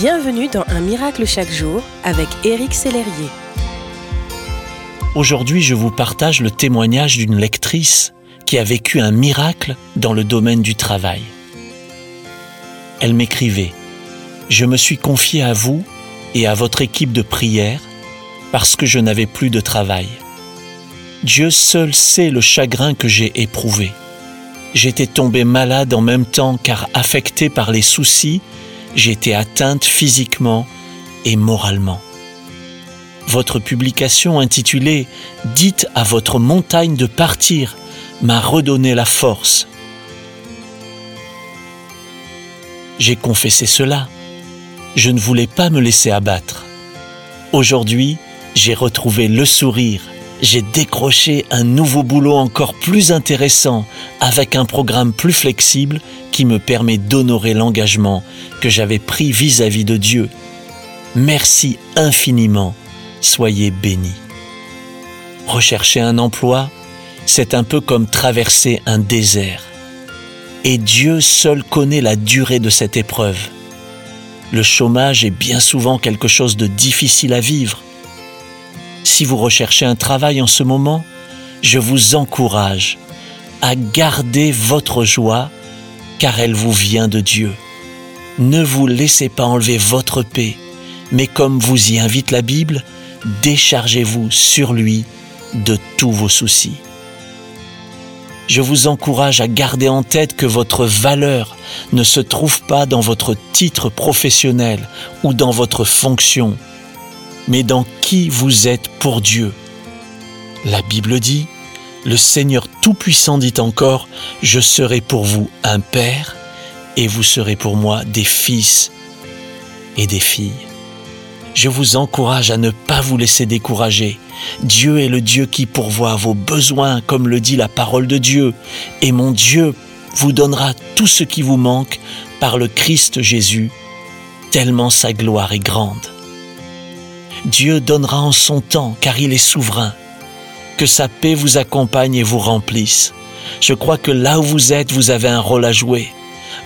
Bienvenue dans Un miracle chaque jour avec Éric Sellerier. Aujourd'hui, je vous partage le témoignage d'une lectrice qui a vécu un miracle dans le domaine du travail. Elle m'écrivait Je me suis confiée à vous et à votre équipe de prière parce que je n'avais plus de travail. Dieu seul sait le chagrin que j'ai éprouvé. J'étais tombée malade en même temps car affectée par les soucis j'étais atteinte physiquement et moralement. Votre publication intitulée Dites à votre montagne de partir m'a redonné la force. J'ai confessé cela. Je ne voulais pas me laisser abattre. Aujourd'hui, j'ai retrouvé le sourire. J'ai décroché un nouveau boulot encore plus intéressant avec un programme plus flexible qui me permet d'honorer l'engagement que j'avais pris vis-à-vis de Dieu. Merci infiniment, soyez bénis. Rechercher un emploi, c'est un peu comme traverser un désert. Et Dieu seul connaît la durée de cette épreuve. Le chômage est bien souvent quelque chose de difficile à vivre. Si vous recherchez un travail en ce moment, je vous encourage à garder votre joie car elle vous vient de Dieu. Ne vous laissez pas enlever votre paix, mais comme vous y invite la Bible, déchargez-vous sur lui de tous vos soucis. Je vous encourage à garder en tête que votre valeur ne se trouve pas dans votre titre professionnel ou dans votre fonction, mais dans qui vous êtes pour Dieu? La Bible dit, le Seigneur Tout-Puissant dit encore, Je serai pour vous un Père, et vous serez pour moi des fils et des filles. Je vous encourage à ne pas vous laisser décourager. Dieu est le Dieu qui pourvoit vos besoins, comme le dit la parole de Dieu, et mon Dieu vous donnera tout ce qui vous manque par le Christ Jésus, tellement sa gloire est grande. Dieu donnera en son temps, car il est souverain que sa paix vous accompagne et vous remplisse. Je crois que là où vous êtes, vous avez un rôle à jouer.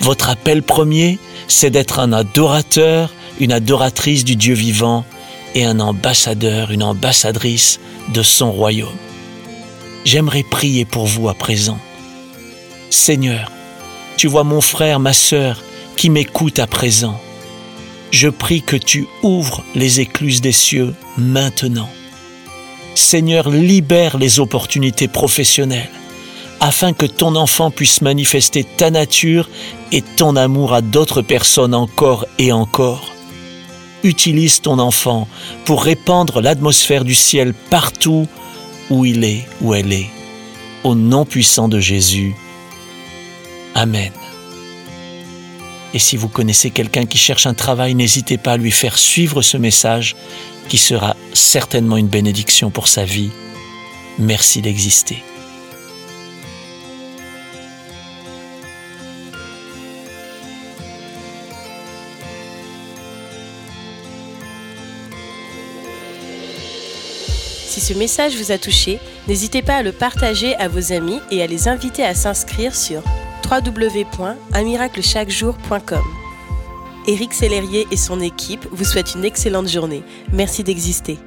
Votre appel premier, c'est d'être un adorateur, une adoratrice du Dieu vivant et un ambassadeur, une ambassadrice de son royaume. J'aimerais prier pour vous à présent. Seigneur, tu vois mon frère, ma sœur qui m'écoute à présent. Je prie que tu ouvres les écluses des cieux maintenant Seigneur, libère les opportunités professionnelles afin que ton enfant puisse manifester ta nature et ton amour à d'autres personnes encore et encore. Utilise ton enfant pour répandre l'atmosphère du ciel partout où il est, où elle est. Au nom puissant de Jésus. Amen. Et si vous connaissez quelqu'un qui cherche un travail, n'hésitez pas à lui faire suivre ce message qui sera certainement une bénédiction pour sa vie. Merci d'exister. Si ce message vous a touché, n'hésitez pas à le partager à vos amis et à les inviter à s'inscrire sur www.unmiraclechaquejour.com. Éric Sellerier et son équipe vous souhaitent une excellente journée. Merci d'exister.